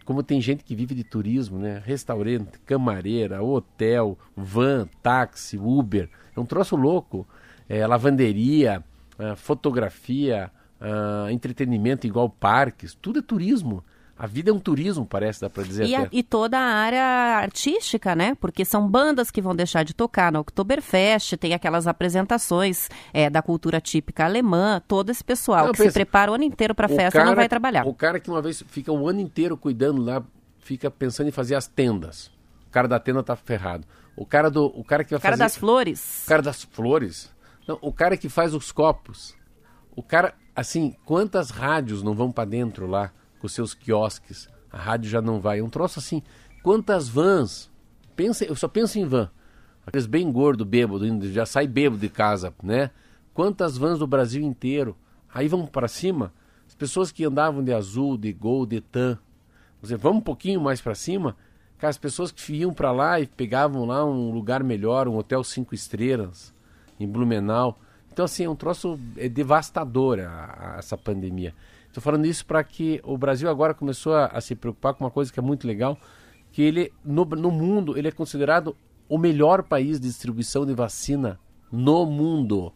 como tem gente que vive de turismo, né? Restaurante, camareira, hotel, van, táxi, Uber. É um troço louco. É, lavanderia, ah, fotografia, ah, entretenimento igual parques, tudo é turismo. A vida é um turismo, parece, dá pra dizer
E, a- e toda a área artística, né? Porque são bandas que vão deixar de tocar na Oktoberfest, tem aquelas apresentações é, da cultura típica alemã, todo esse pessoal
Não,
que se
pensa,
prepara o ano inteiro para a festa não
cara-
vai trabalhar.
O cara que uma vez fica o ano inteiro cuidando lá, fica pensando em fazer as tendas. O cara da tenda tá ferrado. O cara do, o cara que vai
O cara
fazer
das flores.
O cara das flores. Não, o cara que faz os copos. O cara, assim, quantas rádios não vão pra dentro lá com seus quiosques? A rádio já não vai. É um troço assim. Quantas vans? Pensa, eu só penso em van. Aqueles bem gordo, bêbado, já sai bêbado de casa, né? Quantas vans do Brasil inteiro? Aí vamos para cima. As pessoas que andavam de azul, de gol, de tan. Você vamos um pouquinho mais para cima. Cara, as pessoas que iam para lá e pegavam lá um lugar melhor, um hotel cinco estrelas em Blumenau. Então assim, é um troço é devastador a- a- essa pandemia. Estou falando isso para que o Brasil agora começou a, a se preocupar com uma coisa que é muito legal, que ele no, no mundo ele é considerado o melhor país de distribuição de vacina no mundo.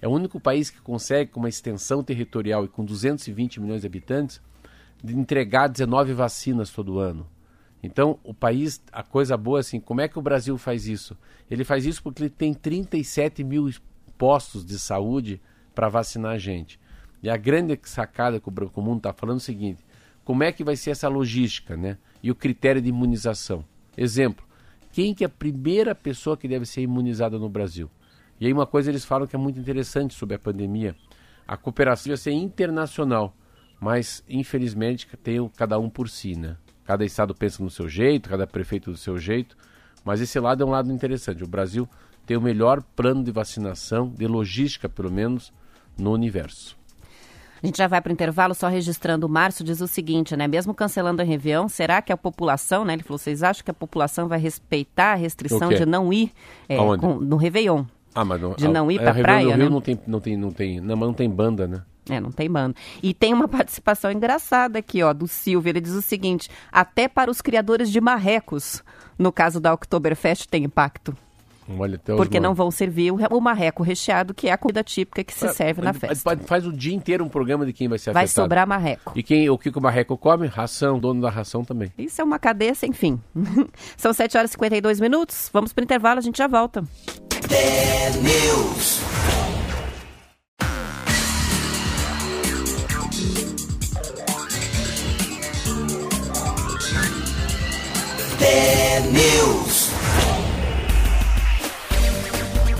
É o único país que consegue, com uma extensão territorial e com 220 milhões de habitantes, de entregar 19 vacinas todo ano. Então, o país, a coisa boa assim, como é que o Brasil faz isso? Ele faz isso porque ele tem 37 mil postos de saúde para vacinar a gente. E a grande sacada que o mundo está falando é o seguinte: como é que vai ser essa logística, né? E o critério de imunização. Exemplo: quem que é a primeira pessoa que deve ser imunizada no Brasil? E aí uma coisa eles falam que é muito interessante sobre a pandemia. A cooperação vai ser internacional, mas infelizmente tem o cada um por si, né? Cada estado pensa no seu jeito, cada prefeito do seu jeito, mas esse lado é um lado interessante. O Brasil tem o melhor plano de vacinação, de logística pelo menos, no universo.
A gente já vai para o intervalo, só registrando o Márcio, diz o seguinte, né? Mesmo cancelando a Réveillon, será que a população, né? Ele falou, vocês acham que a população vai respeitar a restrição de não ir é, com, no Réveillon?
Ah, mas não,
de não ir
é,
para a praia,
Rio
né?
não tem, não tem, não tem, não, mas não tem banda, né?
É, não tem banda. E tem uma *laughs* participação engraçada aqui, ó, do Silvio. Ele diz o seguinte: até para os criadores de marrecos, no caso da Oktoberfest, tem impacto.
Olha, até os
Porque não vão servir o, marreco recheado, que é a comida típica que se serve na festa.
Faz o dia inteiro um programa de quem vai ser
Vai
afetado.
sobrar marreco.
E quem, o que o marreco come? Ração, dono da ração também.
Isso é uma cadeia sem fim. *laughs* São 7 horas e 52 minutos. Vamos para o intervalo, a gente já volta.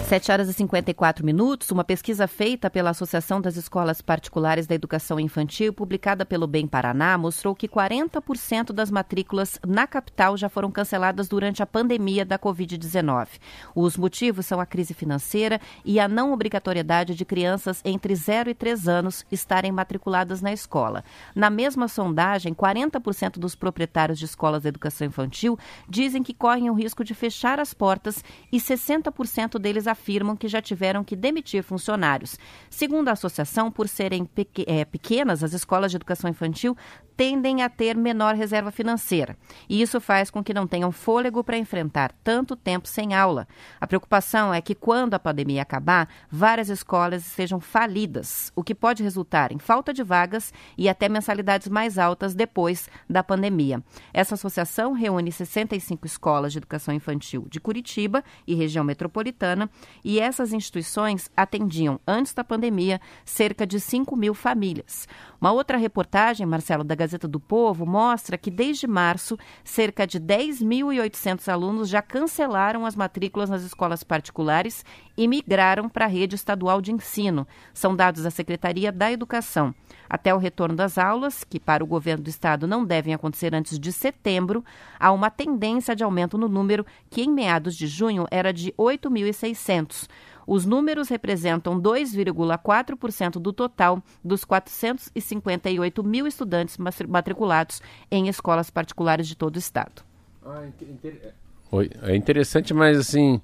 Sete horas e 54 minutos, uma pesquisa feita pela Associação das Escolas Particulares da Educação Infantil, publicada pelo Bem Paraná, mostrou que 40% das matrículas na capital já foram canceladas durante a pandemia da Covid-19. Os motivos são a crise financeira e a não obrigatoriedade de crianças entre 0 e 3 anos estarem matriculadas na escola. Na mesma sondagem, 40% dos proprietários de escolas de educação infantil dizem que correm o risco de fechar as portas e 60% deles afirmam que já tiveram que demitir funcionários. Segundo a associação, por serem eh, pequenas, as escolas de educação infantil tendem a ter menor reserva financeira. E isso faz com que não tenham fôlego para enfrentar tanto tempo sem aula. A preocupação é que, quando a pandemia acabar, várias escolas estejam falidas, o que pode resultar em falta de vagas e até mensalidades mais altas depois da pandemia. Essa associação reúne 65 escolas de educação infantil de Curitiba e região metropolitana, e essas instituições atendiam, antes da pandemia, cerca de 5 mil famílias. Uma outra reportagem, Marcelo, da Gazeta do Povo, mostra que desde março, cerca de 10.800 alunos já cancelaram as matrículas nas escolas particulares e migraram para a rede estadual de ensino. São dados da Secretaria da Educação. Até o retorno das aulas, que para o governo do estado não devem acontecer antes de setembro, há uma tendência de aumento no número que em meados de junho era de 8.600. Os números representam 2,4% do total dos 458 mil estudantes matri- matriculados em escolas particulares de todo o estado.
Oi, é interessante, mas assim,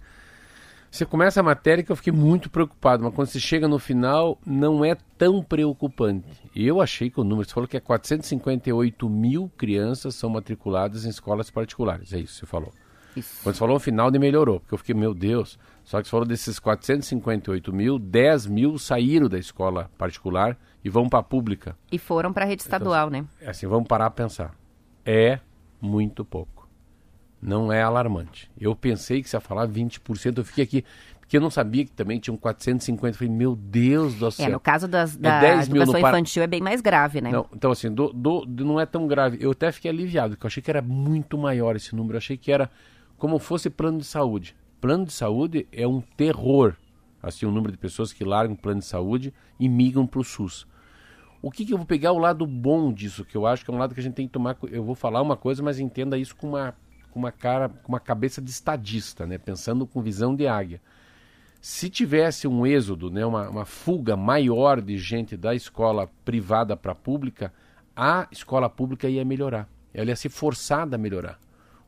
você começa a matéria que eu fiquei muito preocupado, mas quando você chega no final, não é tão preocupante. Eu achei que o número, você falou que é 458 mil crianças são matriculadas em escolas particulares, é isso que você falou.
Isso.
Quando você falou o final, nem melhorou, porque eu fiquei, meu Deus, só que você falou desses 458 mil, 10 mil saíram da escola particular e vão para a pública.
E foram para a rede estadual, né?
É assim, vamos parar para pensar. É muito pouco. Não é alarmante. Eu pensei que você ia falar 20%, eu fiquei aqui, porque eu não sabia que também tinham 450. Eu falei, meu Deus do céu.
É, no caso das, da
10 mil
educação
par-
infantil é bem mais grave, né?
Não, então, assim, do, do- do- não é tão grave. Eu até fiquei aliviado, porque eu achei que era muito maior esse número. Eu achei que era como fosse plano de saúde. Plano de saúde é um terror. Assim, o número de pessoas que largam o plano de saúde e migram para o SUS. O que, que eu vou pegar o lado bom disso, que eu acho que é um lado que a gente tem que tomar. Eu vou falar uma coisa, mas entenda isso com uma, com uma cara, com uma cabeça de estadista, né? Pensando com visão de águia. Se tivesse um êxodo, né, uma, uma fuga maior de gente da escola privada para a pública, a escola pública ia melhorar. Ela ia ser forçada a melhorar.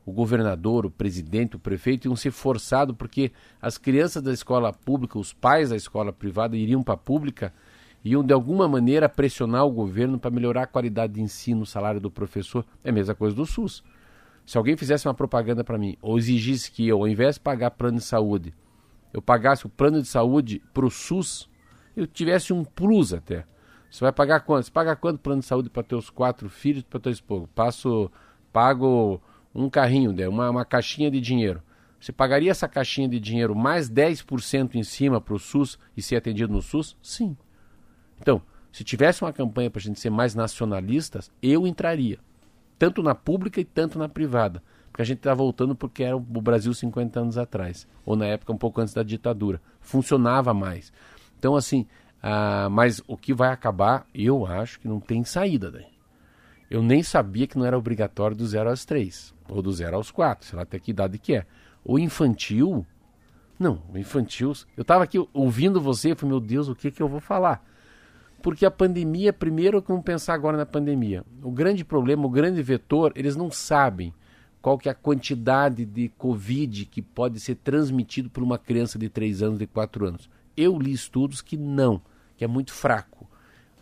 O governador, o presidente, o prefeito iam ser forçados porque as crianças da escola pública, os pais da escola privada iriam para a pública, iam de alguma maneira pressionar o governo para melhorar a qualidade de ensino, o salário do professor. É a mesma coisa do SUS. Se alguém fizesse uma propaganda para mim, ou exigisse que eu, ao invés de pagar plano de saúde, eu pagasse o plano de saúde para o SUS, eu tivesse um plus até. Você vai pagar quanto? Você paga quanto plano de saúde para teus quatro filhos para teu esposo? Passo, pago um carrinho, uma, uma caixinha de dinheiro. Você pagaria essa caixinha de dinheiro mais 10% em cima para o SUS e ser atendido no SUS? Sim. Então, se tivesse uma campanha para a gente ser mais nacionalistas, eu entraria. Tanto na pública e tanto na privada. Porque a gente está voltando porque era o Brasil 50 anos atrás. Ou na época um pouco antes da ditadura. Funcionava mais. Então, assim, ah, mas o que vai acabar, eu acho que não tem saída daí. Eu nem sabia que não era obrigatório do 0 às 3. Ou do 0 aos 4, sei lá até que idade que é. O infantil. Não, o infantil. Eu estava aqui ouvindo você e falei, meu Deus, o que, que eu vou falar? Porque a pandemia, primeiro, vamos pensar agora na pandemia. O grande problema, o grande vetor, eles não sabem qual que é a quantidade de Covid que pode ser transmitido por uma criança de 3 anos, de 4 anos. Eu li estudos que não, que é muito fraco.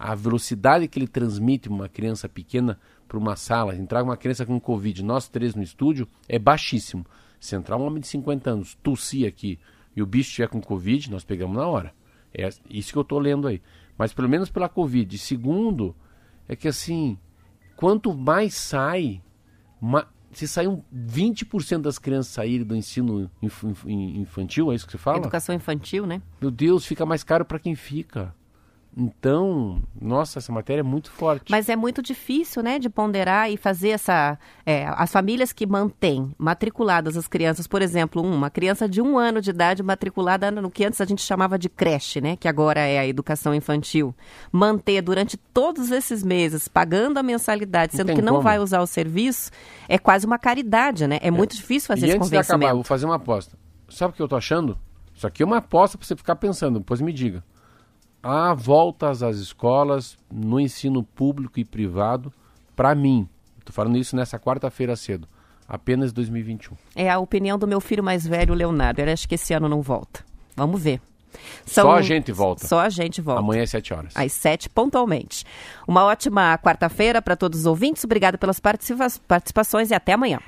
A velocidade que ele transmite uma criança pequena para uma sala, entrar uma criança com Covid, nós três no estúdio, é baixíssimo. Se entrar um homem de 50 anos, tossir aqui e o bicho estiver com Covid, nós pegamos na hora. É isso que eu estou lendo aí. Mas pelo menos pela Covid. Segundo, é que assim, quanto mais sai, ma... se saem 20% das crianças saírem do ensino inf... infantil, é isso que você fala?
Educação infantil, né?
Meu Deus, fica mais caro para quem fica. Então, nossa, essa matéria é muito forte.
Mas é muito difícil, né, de ponderar e fazer essa. É, as famílias que mantêm matriculadas as crianças, por exemplo, uma criança de um ano de idade matriculada no que antes a gente chamava de creche, né, que agora é a educação infantil, manter durante todos esses meses pagando a mensalidade, sendo
Não
que não
como.
vai usar o serviço, é quase uma caridade, né? É, muito difícil fazer
e
esse
antes de acabar,
convencimento.
vou fazer uma aposta. Sabe o que eu tô achando? Isso aqui é uma aposta para você ficar pensando, depois me diga. Há voltas às escolas no ensino público e privado, para mim, estou falando isso nessa quarta-feira cedo, apenas 2021.
É a opinião do meu filho mais velho, Leonardo. Ele acha que esse ano não volta. Vamos ver.
Só a gente volta.
Só a gente volta.
Amanhã às 7 horas.
às sete pontualmente. Uma ótima quarta-feira para todos os ouvintes. Obrigada pelas participa- participações e até amanhã.